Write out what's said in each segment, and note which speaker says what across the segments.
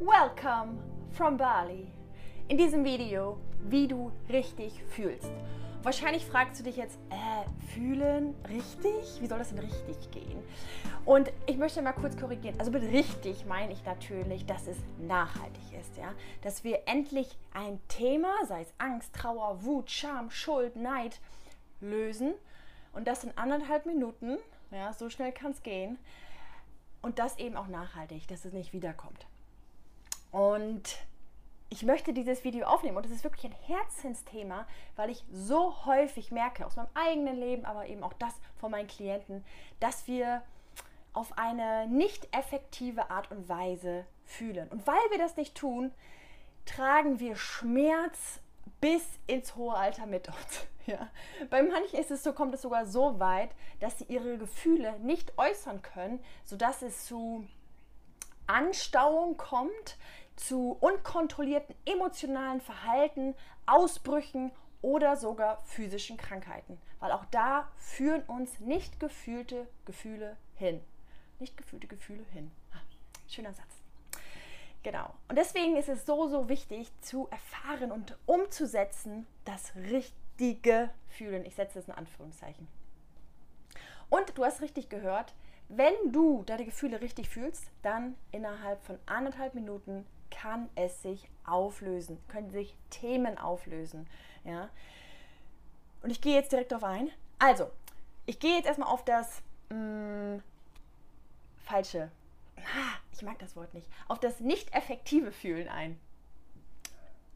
Speaker 1: Welcome from Bali. In diesem Video, wie du richtig fühlst. Wahrscheinlich fragst du dich jetzt, äh, fühlen richtig? Wie soll das denn richtig gehen? Und ich möchte mal kurz korrigieren. Also mit richtig meine ich natürlich, dass es nachhaltig ist, ja? Dass wir endlich ein Thema, sei es Angst, Trauer, Wut, Scham, Schuld, Neid, lösen und das in anderthalb Minuten, ja, so schnell kann es gehen. Und das eben auch nachhaltig, dass es nicht wiederkommt. Und ich möchte dieses Video aufnehmen und es ist wirklich ein Herzensthema, weil ich so häufig merke aus meinem eigenen Leben, aber eben auch das von meinen Klienten, dass wir auf eine nicht effektive Art und Weise fühlen. Und weil wir das nicht tun, tragen wir Schmerz bis ins hohe Alter mit uns. Ja. Bei manchen ist es so, kommt es sogar so weit, dass sie ihre Gefühle nicht äußern können, sodass es zu Anstauung kommt, zu unkontrollierten emotionalen Verhalten, Ausbrüchen oder sogar physischen Krankheiten. Weil auch da führen uns nicht gefühlte Gefühle hin. Nicht gefühlte Gefühle hin. Ah, schöner Satz. Genau. Und deswegen ist es so, so wichtig zu erfahren und umzusetzen, das richtige Fühlen. Ich setze es in Anführungszeichen. Und du hast richtig gehört, wenn du deine Gefühle richtig fühlst, dann innerhalb von anderthalb Minuten kann es sich auflösen, können sich Themen auflösen. Ja? Und ich gehe jetzt direkt darauf ein. Also, ich gehe jetzt erstmal auf das mh, mm, falsche, ich mag das Wort nicht, auf das nicht effektive Fühlen ein.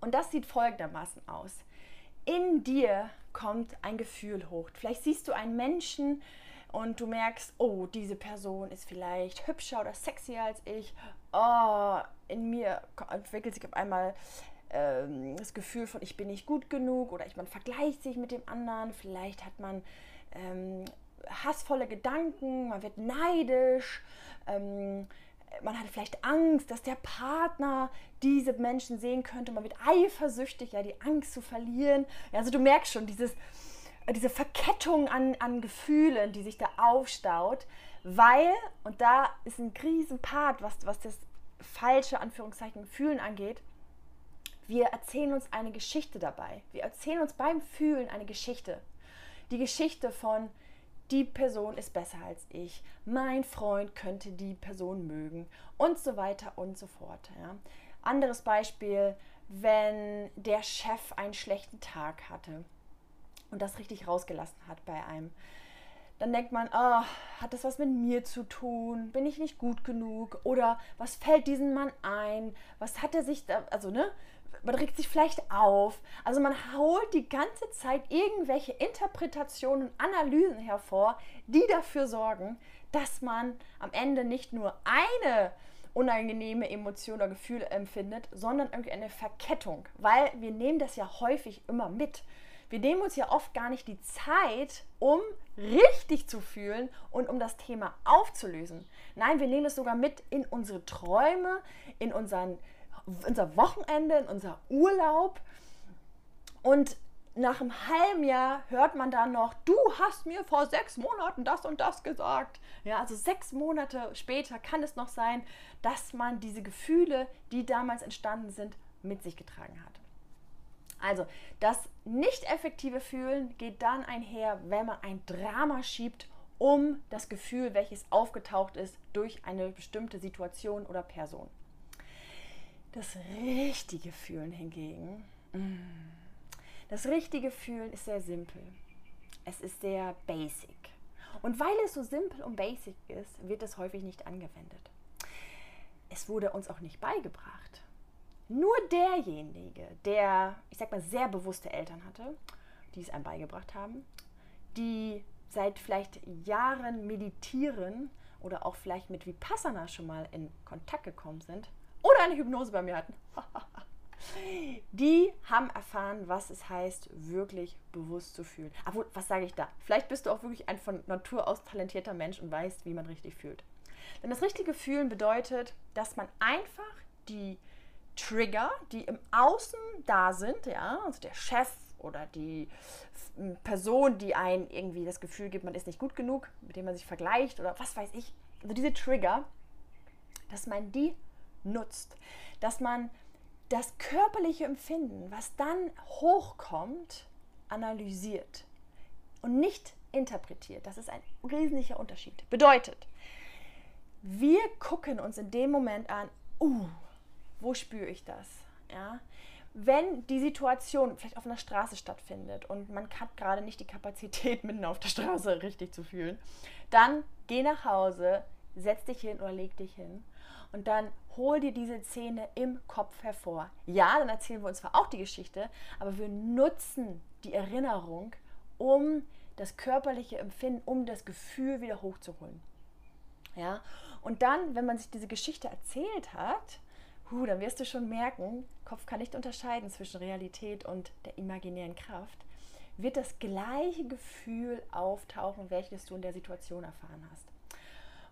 Speaker 1: Und das sieht folgendermaßen aus. In dir kommt ein Gefühl hoch. Vielleicht siehst du einen Menschen, und du merkst, oh, diese Person ist vielleicht hübscher oder sexier als ich, oh, in mir entwickelt sich auf einmal ähm, das Gefühl von, ich bin nicht gut genug oder ich, man vergleicht sich mit dem anderen, vielleicht hat man ähm, hassvolle Gedanken, man wird neidisch, ähm, man hat vielleicht Angst, dass der Partner diese Menschen sehen könnte, man wird eifersüchtig, ja, die Angst zu verlieren. Ja, also du merkst schon, dieses diese Verkettung an, an Gefühlen, die sich da aufstaut, weil, und da ist ein Riesenpart, was, was das falsche Anführungszeichen Fühlen angeht, wir erzählen uns eine Geschichte dabei. Wir erzählen uns beim Fühlen eine Geschichte. Die Geschichte von, die Person ist besser als ich, mein Freund könnte die Person mögen und so weiter und so fort. Ja. Anderes Beispiel, wenn der Chef einen schlechten Tag hatte und das richtig rausgelassen hat bei einem. Dann denkt man, oh, hat das was mit mir zu tun? Bin ich nicht gut genug? Oder was fällt diesem Mann ein? Was hat er sich da, also ne? Man regt sich vielleicht auf. Also man holt die ganze Zeit irgendwelche Interpretationen und Analysen hervor, die dafür sorgen, dass man am Ende nicht nur eine unangenehme Emotion oder Gefühl empfindet, sondern irgendwie eine Verkettung. Weil wir nehmen das ja häufig immer mit. Wir nehmen uns ja oft gar nicht die Zeit, um richtig zu fühlen und um das Thema aufzulösen. Nein, wir nehmen es sogar mit in unsere Träume, in unseren, unser Wochenende, in unser Urlaub. Und nach einem halben Jahr hört man dann noch, du hast mir vor sechs Monaten das und das gesagt. Ja, also sechs Monate später kann es noch sein, dass man diese Gefühle, die damals entstanden sind, mit sich getragen hat. Also das nicht effektive Fühlen geht dann einher, wenn man ein Drama schiebt, um das Gefühl, welches aufgetaucht ist, durch eine bestimmte Situation oder Person. Das richtige Fühlen hingegen, mm, das richtige Fühlen ist sehr simpel. Es ist sehr basic. Und weil es so simpel und basic ist, wird es häufig nicht angewendet. Es wurde uns auch nicht beigebracht. Nur derjenige, der, ich sag mal, sehr bewusste Eltern hatte, die es einem beigebracht haben, die seit vielleicht Jahren meditieren oder auch vielleicht mit Vipassana schon mal in Kontakt gekommen sind oder eine Hypnose bei mir hatten, die haben erfahren, was es heißt, wirklich bewusst zu fühlen. Aber was sage ich da? Vielleicht bist du auch wirklich ein von Natur aus talentierter Mensch und weißt, wie man richtig fühlt. Denn das richtige Fühlen bedeutet, dass man einfach die Trigger, die im Außen da sind, ja, also der Chef oder die Person, die einem irgendwie das Gefühl gibt, man ist nicht gut genug, mit dem man sich vergleicht oder was weiß ich. Also diese Trigger, dass man die nutzt. dass man das körperliche Empfinden, was dann hochkommt, analysiert und nicht interpretiert. Das ist ein wesentlicher Unterschied. Bedeutet, wir gucken uns in dem Moment an, uh, wo spüre ich das? Ja? Wenn die Situation vielleicht auf einer Straße stattfindet und man hat gerade nicht die Kapazität, mitten auf der Straße richtig zu fühlen, dann geh nach Hause, setz dich hin oder leg dich hin und dann hol dir diese Szene im Kopf hervor. Ja, dann erzählen wir uns zwar auch die Geschichte, aber wir nutzen die Erinnerung, um das körperliche Empfinden, um das Gefühl wieder hochzuholen. Ja, und dann, wenn man sich diese Geschichte erzählt hat, huh, dann wirst du schon merken, Kopf kann nicht unterscheiden zwischen Realität und der imaginären Kraft, wird das gleiche Gefühl auftauchen, welches du in der Situation erfahren hast.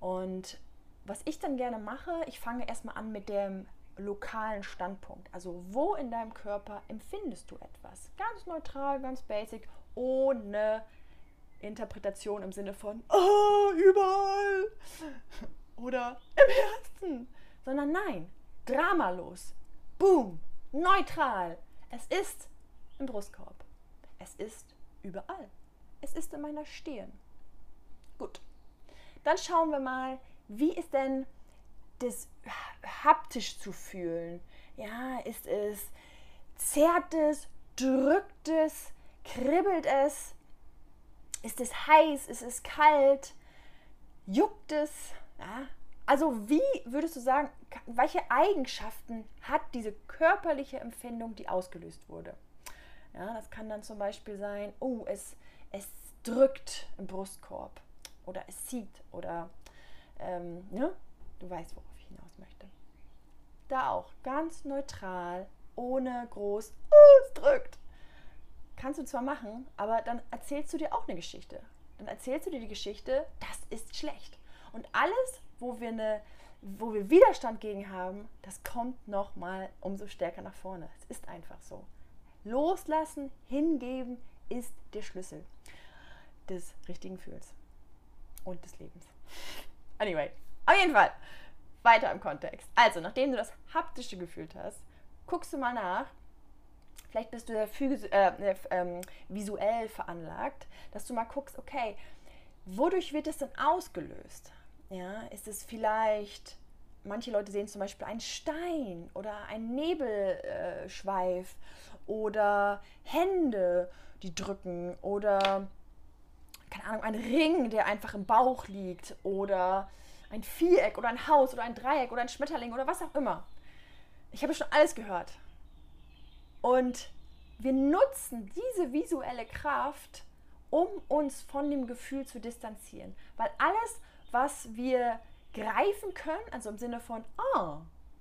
Speaker 1: Und was ich dann gerne mache, ich fange erstmal an mit dem lokalen Standpunkt. Also wo in deinem Körper empfindest du etwas? Ganz neutral, ganz basic, ohne Interpretation im Sinne von oh, überall oder im Herzen, sondern nein, dramalos, boom, neutral. Es ist im Brustkorb. Es ist überall. Es ist in meiner Stirn. Gut. Dann schauen wir mal, wie ist denn das haptisch zu fühlen? Ja, ist es zerrt es, drückt es, kribbelt es? Ist es heiß? Ist es kalt? Juckt es? Ja? Also wie würdest du sagen, welche Eigenschaften hat diese körperliche Empfindung, die ausgelöst wurde? Ja, das kann dann zum Beispiel sein, oh, es, es drückt im Brustkorb oder es zieht oder ähm, ne? du weißt, worauf ich hinaus möchte. Da auch ganz neutral, ohne groß, oh, es drückt. Kannst du zwar machen, aber dann erzählst du dir auch eine Geschichte. Dann erzählst du dir die Geschichte, das ist schlecht. Und alles, wo wir, eine, wo wir Widerstand gegen haben, das kommt nochmal umso stärker nach vorne. Es ist einfach so. Loslassen, hingeben ist der Schlüssel des richtigen Fühls und des Lebens. Anyway, auf jeden Fall weiter im Kontext. Also, nachdem du das haptische gefühlt hast, guckst du mal nach. Vielleicht bist du sehr äh, äh, visuell veranlagt, dass du mal guckst, okay, wodurch wird es denn ausgelöst? Ja, ist es vielleicht, manche Leute sehen zum Beispiel einen Stein oder einen Nebelschweif oder Hände, die drücken oder keine Ahnung, ein Ring, der einfach im Bauch liegt oder ein Viereck oder ein Haus oder ein Dreieck oder ein Schmetterling oder was auch immer. Ich habe schon alles gehört. Und wir nutzen diese visuelle Kraft, um uns von dem Gefühl zu distanzieren. Weil alles, was wir greifen können, also im Sinne von, oh,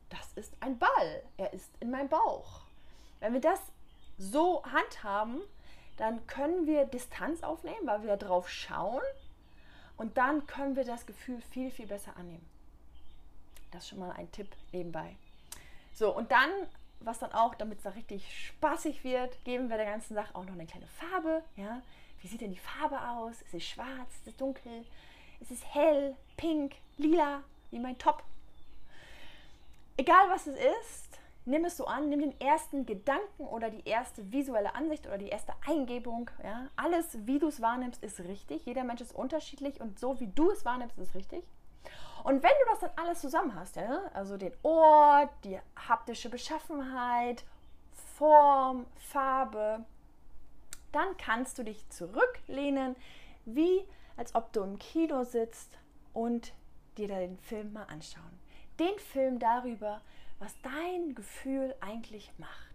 Speaker 1: das ist ein Ball, er ist in meinem Bauch. Wenn wir das so handhaben, dann können wir Distanz aufnehmen, weil wir darauf schauen und dann können wir das Gefühl viel, viel besser annehmen. Das ist schon mal ein Tipp nebenbei. So, und dann, was dann auch, damit es da richtig spaßig wird, geben wir der ganzen Sache auch noch eine kleine Farbe. Ja? Wie sieht denn die Farbe aus? Ist es schwarz? Ist es dunkel? Ist es hell, pink, lila, wie mein Top? Egal was es ist, nimm es so an, nimm den ersten Gedanken oder die erste visuelle Ansicht oder die erste Eingebung. Ja? Alles, wie du es wahrnimmst, ist richtig. Jeder Mensch ist unterschiedlich und so wie du es wahrnimmst, ist richtig. Und wenn du das dann alles zusammen hast, ja, also den Ort, die haptische Beschaffenheit, Form, Farbe, dann kannst du dich zurücklehnen, wie als ob du im Kino sitzt und dir den Film mal anschauen. Den Film darüber, was dein Gefühl eigentlich macht.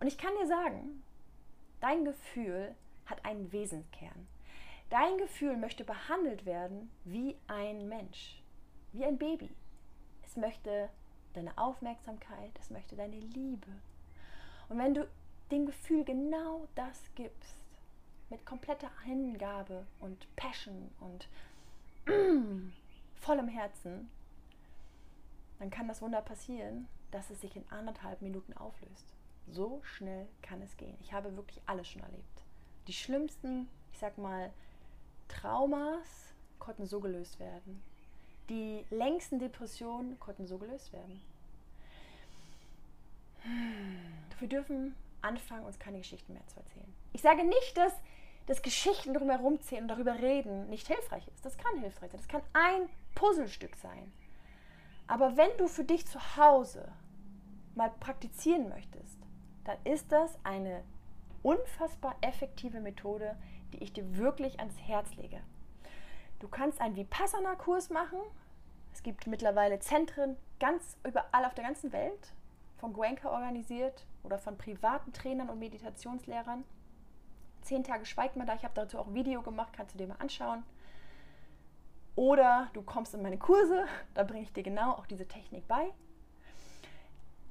Speaker 1: Und ich kann dir sagen, dein Gefühl hat einen Wesenskern. Dein Gefühl möchte behandelt werden wie ein Mensch, wie ein Baby. Es möchte deine Aufmerksamkeit, es möchte deine Liebe. Und wenn du dem Gefühl genau das gibst, mit kompletter Hingabe und Passion und vollem Herzen, dann kann das Wunder passieren, dass es sich in anderthalb Minuten auflöst. So schnell kann es gehen. Ich habe wirklich alles schon erlebt. Die schlimmsten, ich sag mal, Traumas konnten so gelöst werden. Die längsten Depressionen konnten so gelöst werden. Wir dürfen anfangen, uns keine Geschichten mehr zu erzählen. Ich sage nicht, dass, dass Geschichten drumherum zählen und darüber reden nicht hilfreich ist. Das kann hilfreich sein. Das kann ein Puzzlestück sein. Aber wenn du für dich zu Hause mal praktizieren möchtest, dann ist das eine unfassbar effektive Methode, die ich dir wirklich ans Herz lege. Du kannst einen Vipassana-Kurs machen. Es gibt mittlerweile Zentren ganz überall auf der ganzen Welt, von Goenka organisiert oder von privaten Trainern und Meditationslehrern. Zehn Tage schweigt man da. Ich habe dazu auch ein Video gemacht, kannst du dir mal anschauen. Oder du kommst in meine Kurse, da bringe ich dir genau auch diese Technik bei.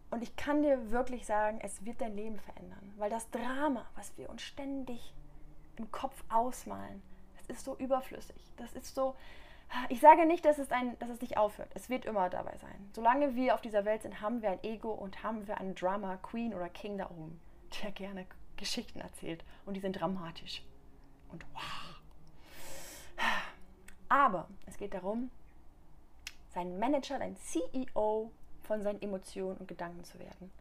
Speaker 1: Und ich kann dir wirklich sagen, es wird dein Leben verändern, weil das Drama, was wir uns ständig im Kopf ausmalen, das ist so überflüssig. Das ist so, ich sage nicht, dass es, ein, dass es nicht aufhört. Es wird immer dabei sein. Solange wir auf dieser Welt sind, haben wir ein Ego und haben wir einen Drama Queen oder King da oben, der gerne Geschichten erzählt. Und die sind dramatisch. Und wow. Aber es geht darum, sein Manager, dein CEO von seinen Emotionen und Gedanken zu werden.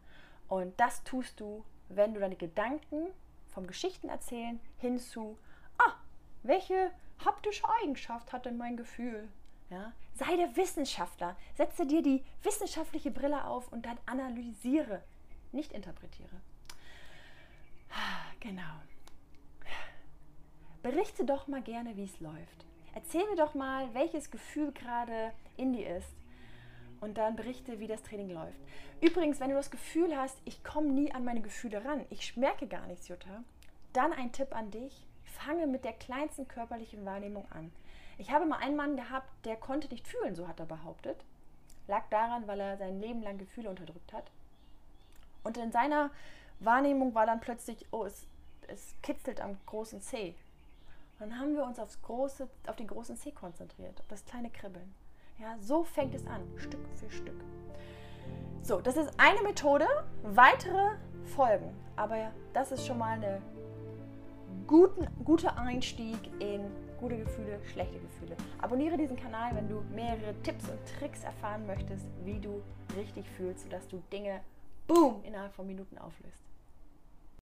Speaker 1: Und das tust du, wenn du deine Gedanken vom Geschichten erzählen hin zu, ah, welche haptische Eigenschaft hat denn mein Gefühl? Ja? Sei der Wissenschaftler, setze dir die wissenschaftliche Brille auf und dann analysiere, nicht interpretiere. Genau. Berichte doch mal gerne, wie es läuft. Erzähl mir doch mal, welches Gefühl gerade in dir ist und dann berichte, wie das Training läuft. Übrigens, wenn du das Gefühl hast, ich komme nie an meine Gefühle ran, ich merke gar nichts, Jutta, dann ein Tipp an dich, fange mit der kleinsten körperlichen Wahrnehmung an. Ich habe mal einen Mann gehabt, der konnte nicht fühlen, so hat er behauptet. Lag daran, weil er sein Leben lang Gefühle unterdrückt hat. Und in seiner Wahrnehmung war dann plötzlich, oh, es, es kitzelt am großen C. dann haben wir uns aufs große, auf den großen C konzentriert, auf das kleine Kribbeln. Ja, so fängt es an, Stück für Stück. So, das ist eine Methode. Weitere folgen. Aber das ist schon mal ein guten, guter Einstieg in gute Gefühle, schlechte Gefühle. Abonniere diesen Kanal, wenn du mehrere Tipps und Tricks erfahren möchtest, wie du richtig fühlst, sodass du Dinge, boom, innerhalb von Minuten auflöst.